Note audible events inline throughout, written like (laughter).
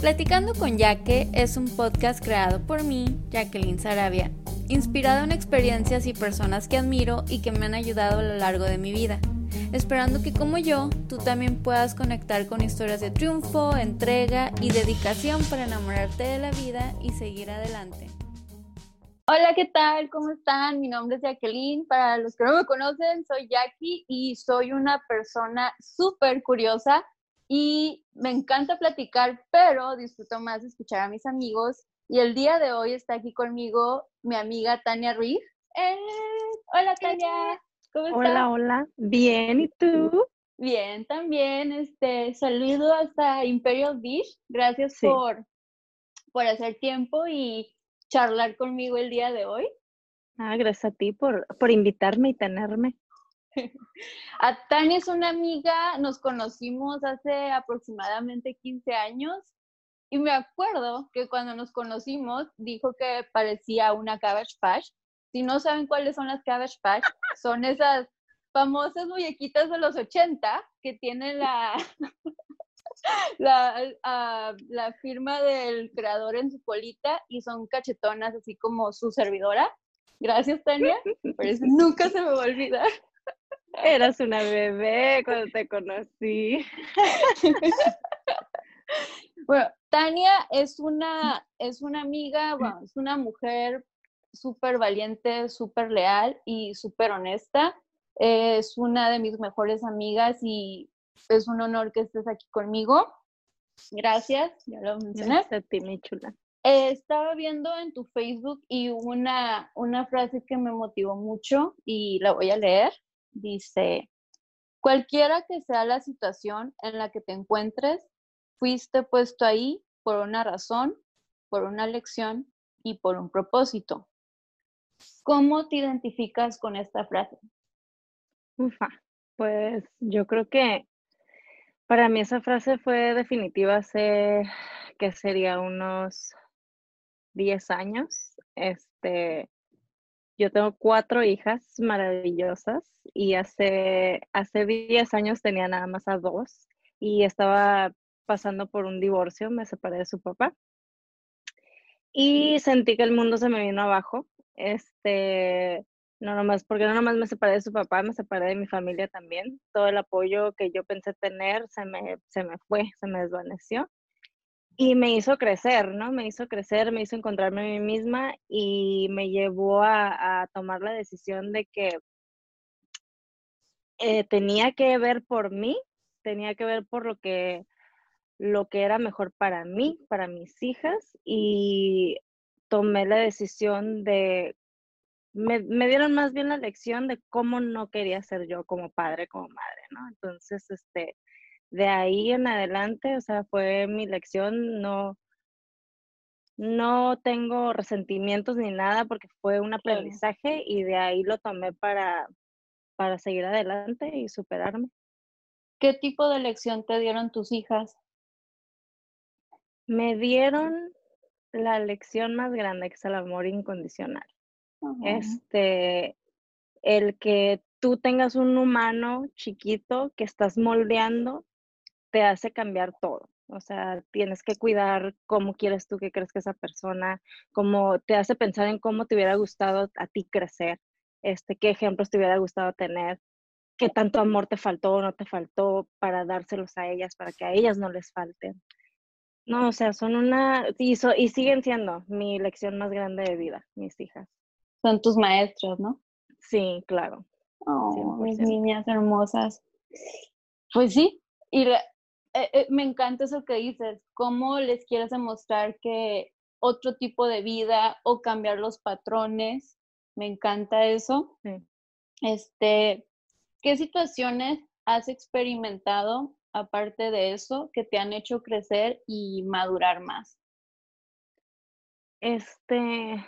Platicando con Yaque es un podcast creado por mí, Jacqueline Sarabia, inspirado en experiencias y personas que admiro y que me han ayudado a lo largo de mi vida, esperando que como yo, tú también puedas conectar con historias de triunfo, entrega y dedicación para enamorarte de la vida y seguir adelante. Hola, ¿qué tal? ¿Cómo están? Mi nombre es Jacqueline. Para los que no me conocen, soy Jackie y soy una persona súper curiosa y me encanta platicar, pero disfruto más escuchar a mis amigos. Y el día de hoy está aquí conmigo mi amiga Tania Ruiz. ¡Eh! Hola Tania, ¿cómo estás? Hola, hola. Bien, ¿y tú? Bien, también. Este, saludo hasta Imperial Beach. Gracias por, por hacer tiempo y charlar conmigo el día de hoy. Ah, gracias a ti por, por invitarme y tenerme. (laughs) A Tania es una amiga, nos conocimos hace aproximadamente 15 años y me acuerdo que cuando nos conocimos dijo que parecía una Cabbage Patch. Si no saben cuáles son las Cabbage Patch, son esas famosas muñequitas de los 80 que tienen (laughs) la, ah, la firma del creador en su colita y son cachetonas así como su servidora. Gracias, Tania. Por eso nunca se me va a olvidar. Eras una bebé cuando te conocí. (laughs) bueno, Tania es una, es una amiga, bueno, es una mujer súper valiente, súper leal y súper honesta. Es una de mis mejores amigas y es un honor que estés aquí conmigo. Gracias, ya lo mencioné. Gracias a ti, mi chula. estaba viendo en tu Facebook y una, una frase que me motivó mucho y la voy a leer dice, cualquiera que sea la situación en la que te encuentres, fuiste puesto ahí por una razón, por una lección y por un propósito. ¿Cómo te identificas con esta frase? Ufa, pues yo creo que para mí esa frase fue definitiva hace que sería unos 10 años. Este, yo tengo cuatro hijas maravillosas y hace, hace 10 años tenía nada más a dos y estaba pasando por un divorcio, me separé de su papá y sentí que el mundo se me vino abajo. Este, no nomás, porque no nomás me separé de su papá, me separé de mi familia también. Todo el apoyo que yo pensé tener se me, se me fue, se me desvaneció y me hizo crecer, ¿no? Me hizo crecer, me hizo encontrarme a mí misma y me llevó a, tomar la decisión de que eh, tenía que ver por mí, tenía que ver por lo que, lo que era mejor para mí, para mis hijas y tomé la decisión de, me, me dieron más bien la lección de cómo no quería ser yo como padre, como madre, ¿no? Entonces, este, de ahí en adelante, o sea, fue mi lección, no, no tengo resentimientos ni nada porque fue un aprendizaje y de ahí lo tomé para, para seguir adelante y superarme. ¿Qué tipo de lección te dieron tus hijas? Me dieron la lección más grande, que es el amor incondicional. Este, el que tú tengas un humano chiquito que estás moldeando te hace cambiar todo. O sea, tienes que cuidar cómo quieres tú que crezca esa persona, cómo te hace pensar en cómo te hubiera gustado a ti crecer, este, qué ejemplos te hubiera gustado tener, qué tanto amor te faltó o no te faltó para dárselos a ellas, para que a ellas no les falten. No, o sea, son una, y, y siguen siendo mi lección más grande de vida, mis hijas. Son tus maestros, ¿no? Sí, claro. Oh, mis niñas hermosas. Pues sí, y eh, eh, me encanta eso que dices, cómo les quieres demostrar que otro tipo de vida o cambiar los patrones, me encanta eso. Este, ¿qué situaciones has experimentado aparte de eso que te han hecho crecer y madurar más? Este,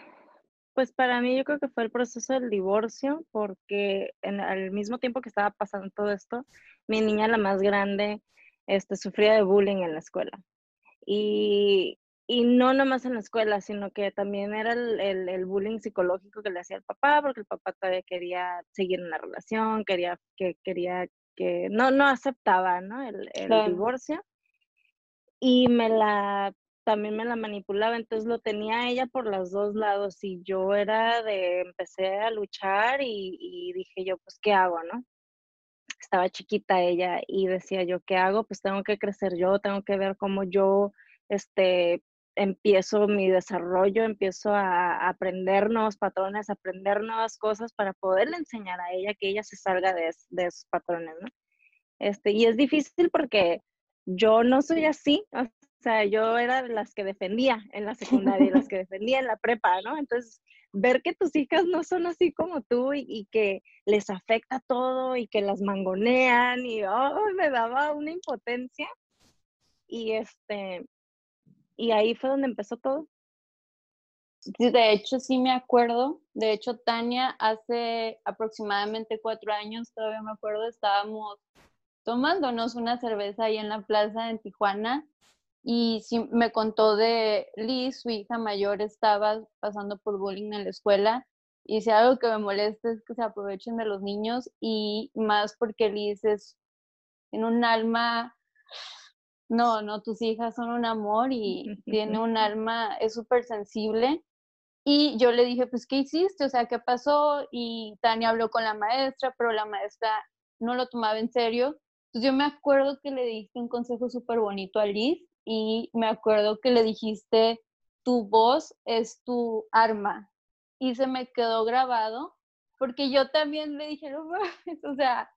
pues para mí yo creo que fue el proceso del divorcio, porque en, al mismo tiempo que estaba pasando todo esto, mi niña, la más grande, este, sufría de bullying en la escuela. Y, y no nomás en la escuela, sino que también era el, el, bullying psicológico que le hacía el papá, porque el papá todavía quería seguir en la relación, quería que, quería que, no, no aceptaba, ¿no? El, el divorcio. y me la, también me la manipulaba, entonces lo tenía ella por los dos lados y yo era de, empecé a luchar y, y dije yo, pues, ¿qué hago, no? Estaba chiquita ella y decía yo, ¿qué hago? Pues tengo que crecer yo, tengo que ver cómo yo, este, empiezo mi desarrollo, empiezo a aprender nuevos patrones, a aprender nuevas cosas para poderle enseñar a ella que ella se salga de, de esos patrones, ¿no? Este, y es difícil porque yo no soy así, o sea, yo era de las que defendía en la secundaria y las que (laughs) defendía en la prepa, ¿no? Entonces, ver que tus hijas no son así como tú y, que les afecta todo y que las mangonean y me daba una impotencia. Y este, y ahí fue donde empezó todo. De hecho, sí me acuerdo. De hecho, Tania, hace aproximadamente cuatro años, todavía me acuerdo, estábamos tomándonos una cerveza ahí en la plaza en Tijuana y sí, me contó de Liz, su hija mayor, estaba pasando por bullying en la escuela y si algo que me molesta es que se aprovechen de los niños y más porque Liz es en un alma no, no, tus hijas son un amor y (laughs) tiene un alma, es súper sensible. Y yo le dije, pues, ¿qué hiciste? O sea, ¿qué pasó? Y Tania habló con la maestra, pero la maestra no lo tomaba en serio. Entonces yo me acuerdo que le diste un consejo súper bonito a Liz y me acuerdo que le dijiste, tu voz es tu arma. Y se me quedó grabado porque yo también le dije, o sea,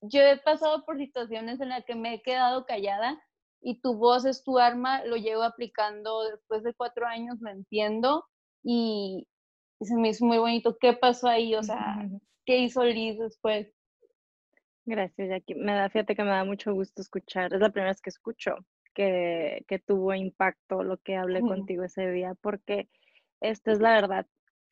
yo he pasado por situaciones en las que me he quedado callada y tu voz es tu arma, lo llevo aplicando después de cuatro años, lo entiendo y, se me hizo muy bonito. ¿Qué pasó ahí? O sea, (laughs) ¿qué hizo Liz después? Gracias, Jackie. Me da, fíjate que me da mucho gusto escuchar. Es la primera vez que escucho que, que tuvo impacto lo que hablé contigo ese día, porque esta es la verdad.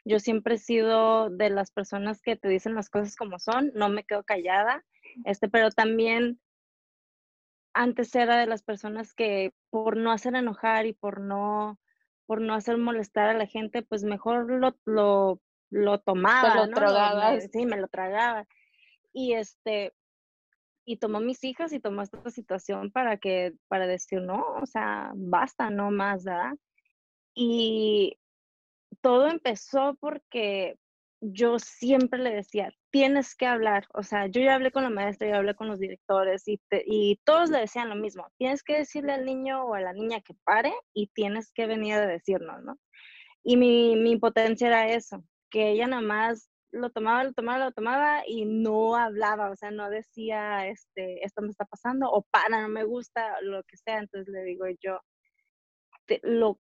Yo siempre he sido de las personas que te dicen las cosas como son, no me quedo callada, este, pero también antes era de las personas que por no hacer enojar y por no, por no hacer molestar a la gente, pues mejor lo, lo, lo tomaba, lo ¿no? sí, me lo tragaba. Y este, y tomó mis hijas y tomó esta situación para que, para decir, no, o sea, basta, no más, ¿verdad? Y todo empezó porque yo siempre le decía, tienes que hablar. O sea, yo ya hablé con la maestra, ya hablé con los directores y, y todos le decían lo mismo. Tienes que decirle al niño o a la niña que pare y tienes que venir a decirnos, ¿no? Y mi, mi impotencia era eso, que ella nada más lo tomaba, lo tomaba, lo tomaba y no hablaba, o sea, no decía, este, esto me está pasando o para, no me gusta, lo que sea. Entonces le digo yo, lo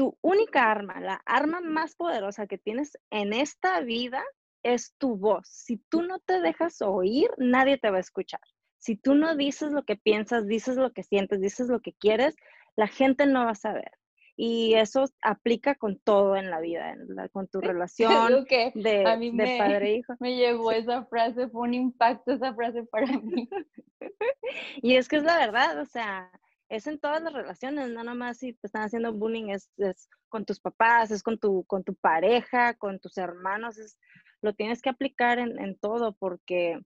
tu única arma, la arma más poderosa que tienes en esta vida es tu voz. Si tú no te dejas oír, nadie te va a escuchar. Si tú no dices lo que piensas, dices lo que sientes, dices lo que quieres, la gente no va a saber. Y eso aplica con todo en la vida, con tu (laughs) relación de, padre e hijo. (laughs) Me llevó esa frase, fue un impacto esa frase para mí. (laughs) y es que es la verdad, o sea, es en todas las relaciones, no nomás si te están haciendo bullying, es, con tus papás, es con tu, con tu pareja, con tus hermanos, es, lo tienes que aplicar en, todo porque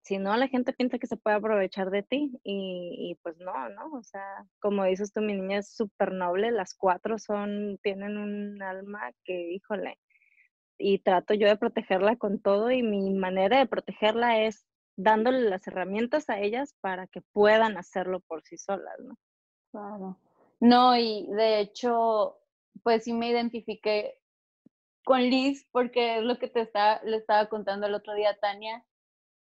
si no, la gente piensa que se puede aprovechar de ti y, pues no, ¿no? O sea, como dices tú, mi niña es súper noble, las cuatro son, tienen un alma que, híjole, y trato yo de protegerla con todo y mi manera de protegerla es dándole las herramientas a ellas para que puedan hacerlo por sí solas, ¿no? Claro. No, y de hecho, pues sí me identifiqué con Liz porque es lo que te está, le estaba contando el otro día Tania,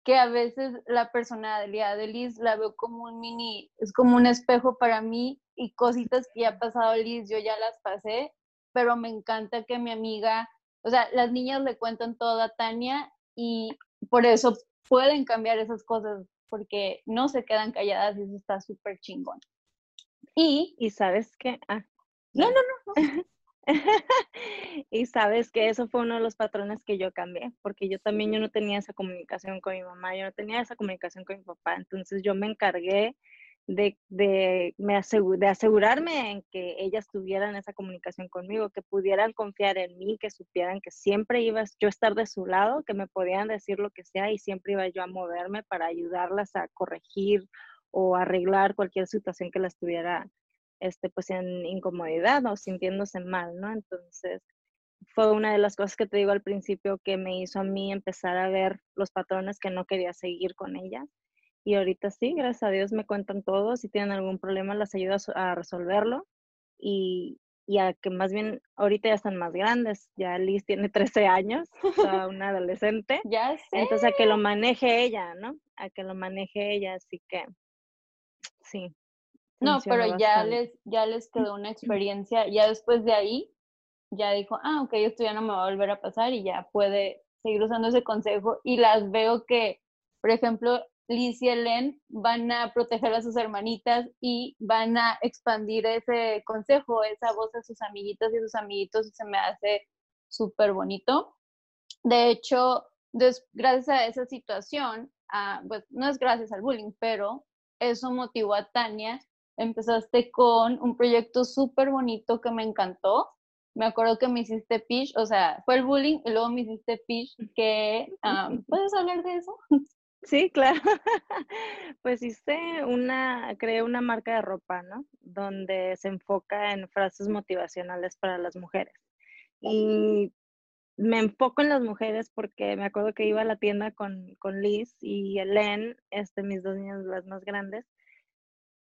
que a veces la personalidad de Liz la veo como un mini, es como un espejo para mí y cositas que ya ha pasado Liz, yo ya las pasé, pero me encanta que mi amiga, o sea, las niñas le cuentan todo a Tania y por eso pueden cambiar esas cosas porque no se quedan calladas y eso está súper chingón. Y, y sabes que, ah, no, no, no. (laughs) (laughs) y sabes que eso fue uno de los patrones que yo cambié, porque yo también yo no tenía esa comunicación con mi mamá, yo no tenía esa comunicación con mi papá, entonces yo me encargué de, de, me de asegurarme en que ellas tuvieran esa comunicación conmigo, que pudieran confiar en mí, que supieran que siempre iba yo a estar de su lado, que me podían decir lo que sea y siempre iba yo a moverme para ayudarlas a corregir o arreglar cualquier situación que la estuviera este, pues en incomodidad o sintiéndose mal, ¿no? Entonces, fue una de las cosas que te digo al principio que me hizo a mí empezar a ver los patrones que no quería seguir con ellas. Y ahorita sí, gracias a Dios me cuentan todo. Si tienen algún problema, las ayudo a resolverlo. Y, y a que más bien ahorita ya están más grandes. Ya Liz tiene (laughs) 13 años, una adolescente. (laughs) ya sé. Entonces a que lo maneje ella, ¿no? A que lo maneje ella, así que sí. No, pero ya les, ya les quedó una (clears throat) experiencia, ya después de ahí, ya dijo, ah, ok, esto ya no me va a volver a pasar y ya puede seguir usando ese consejo y las veo que, por ejemplo, Liz y Helen van a proteger a sus hermanitas y van a expandir ese consejo, esa voz a sus amiguitas y sus amiguitos y se me hace súper bonito. De hecho, gracias a esa situación, ah, pues no es gracias al bullying, pero eso motivó a Tania. Empezaste con un proyecto súper bonito que me encantó. Me acuerdo que me hiciste pitch, o sea, fue el bullying y luego me hiciste pitch que, ah, (laughs) ¿puedes hablar de eso? Sí, claro. (laughs) Pues hice una, creé una marca de ropa, ¿no? Donde se enfoca en frases motivacionales para las mujeres. Y me enfoco en las mujeres porque me acuerdo que iba a la tienda con, con Liz y Elen, este, mis dos niñas las más grandes,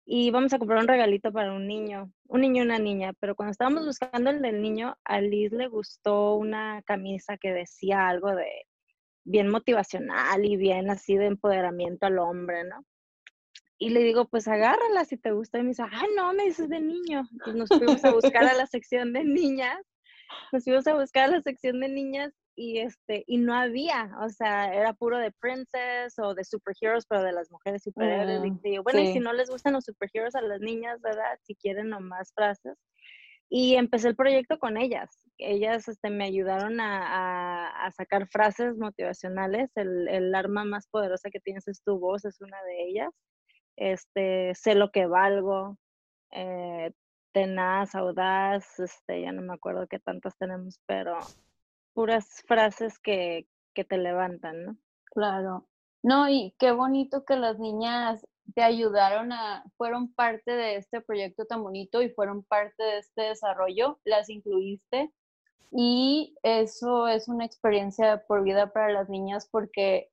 y íbamos a comprar un regalito para un niño, un niño y una niña, pero cuando estábamos buscando el del niño, a Liz le gustó una camisa que decía algo de bien motivacional y bien así de empoderamiento al hombre, ¿no? Y le digo, pues agárrala si te gusta. Y me dice, ay, no, me dices de niño. Entonces nos fuimos a buscar a la sección de niñas. Nos fuimos a buscar a la sección de niñas y este y no había, o sea, era puro de princess o de superheroes, pero de las mujeres superhéroes. y bueno, y si no les gustan los superheroes a las niñas, ¿verdad? Si quieren nomás frases. Y empecé el proyecto con ellas. Ellas este, me ayudaron a, sacar frases motivacionales. El, arma más poderosa que tienes es tu voz, es una de ellas. Este, sé lo que valgo, eh, tenaz, audaz, este, ya no me acuerdo qué tantas tenemos, pero puras frases que, que te levantan, ¿no? Claro. No, y qué bonito que las niñas te ayudaron a, fueron parte de este proyecto tan bonito y fueron parte de este desarrollo, las incluiste y eso es una experiencia por vida para las niñas porque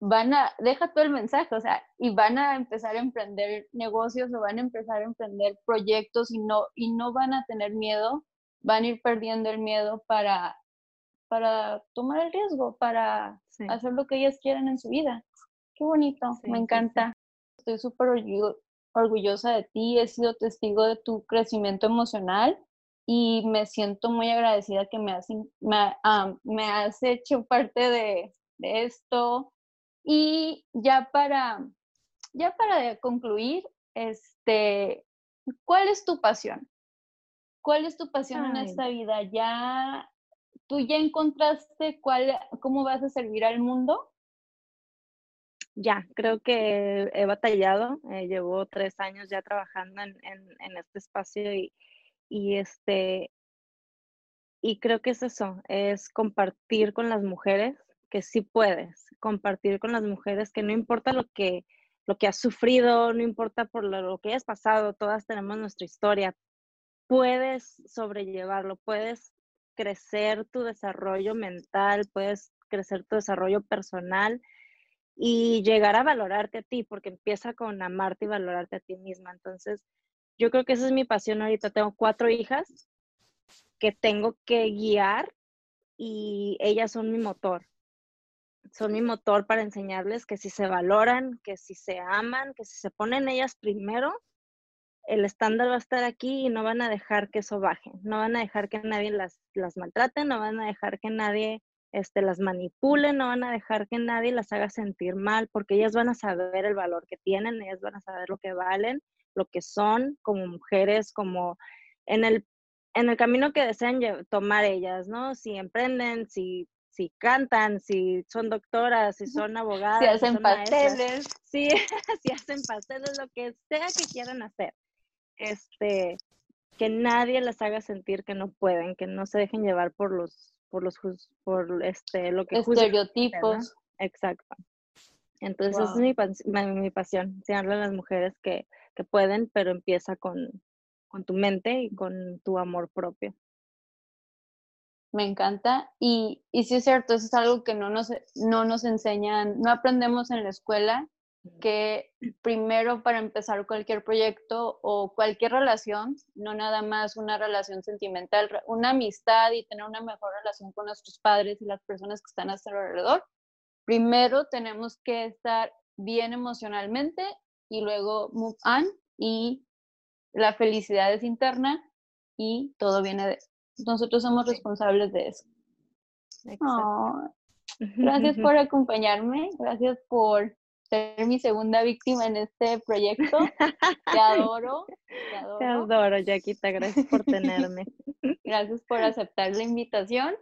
van a, deja todo el mensaje, o sea, y van a empezar a emprender negocios o van a empezar a emprender proyectos y no, y no van a tener miedo, van a ir perdiendo el miedo para, para tomar el riesgo, para hacer lo que ellas quieren en su vida. Qué bonito, me encanta estoy súper orgullosa de ti, he sido testigo de tu crecimiento emocional y me siento muy agradecida que me has, me, me has hecho parte de, de, esto. Y ya para, ya para concluir, este, ¿cuál es tu pasión? ¿Cuál es tu pasión en esta vida? ¿Ya tú ya encontraste cuál, cómo vas a servir al mundo? ya, creo que he batallado, eh, llevo tres años ya trabajando en, este espacio y, este, y creo que es eso, es compartir con las mujeres que sí puedes, compartir con las mujeres que no importa lo que, lo has sufrido, no importa por lo, lo que hayas pasado, todas tenemos nuestra historia, puedes sobrellevarlo, puedes crecer tu desarrollo mental, puedes crecer tu desarrollo personal y llegar a valorarte a ti, porque empieza con amarte y valorarte a ti misma. Entonces, yo creo que esa es mi pasión ahorita. Tengo cuatro hijas que tengo que guiar y ellas son mi motor. Son mi motor para enseñarles que si se valoran, que si se aman, que si se ponen ellas primero, el estándar va a estar aquí y no van a dejar que eso baje. No van a dejar que nadie las, las maltrate, no van a dejar que nadie este, las manipulen, no van a dejar que nadie las haga sentir mal, porque ellas van a saber el valor que tienen, ellas van a saber lo que valen, lo que son como mujeres, como en el, en el camino que desean tomar ellas, ¿no? Si emprenden, si, si cantan, si son doctoras, si son abogadas. Si hacen pasteles. si, (laughs) si hacen pasteles, lo que sea que quieran hacer. Este, que nadie las haga sentir que no pueden, que no se dejen llevar por los por los por este lo que estereotipos exacto Entonces es mi, mi, pasión, enseñarle a las mujeres que, que pueden, pero empieza con, con tu mente y con tu amor propio. Me encanta. Y, y sí es cierto, eso es algo que no nos, no nos enseñan, no aprendemos en la escuela, que primero para empezar cualquier proyecto o cualquier relación, no nada más una relación sentimental, una amistad y tener una mejor relación con nuestros padres y las personas que están a nuestro alrededor, primero tenemos que estar bien emocionalmente y luego move on y la felicidad es interna y todo viene de nosotros somos responsables de eso. gracias por acompañarme, gracias por ser mi segunda víctima en este proyecto. Te (laughs) adoro, te adoro. Te adoro, Yaquita, gracias por tenerme. (laughs) Gracias por aceptar la invitación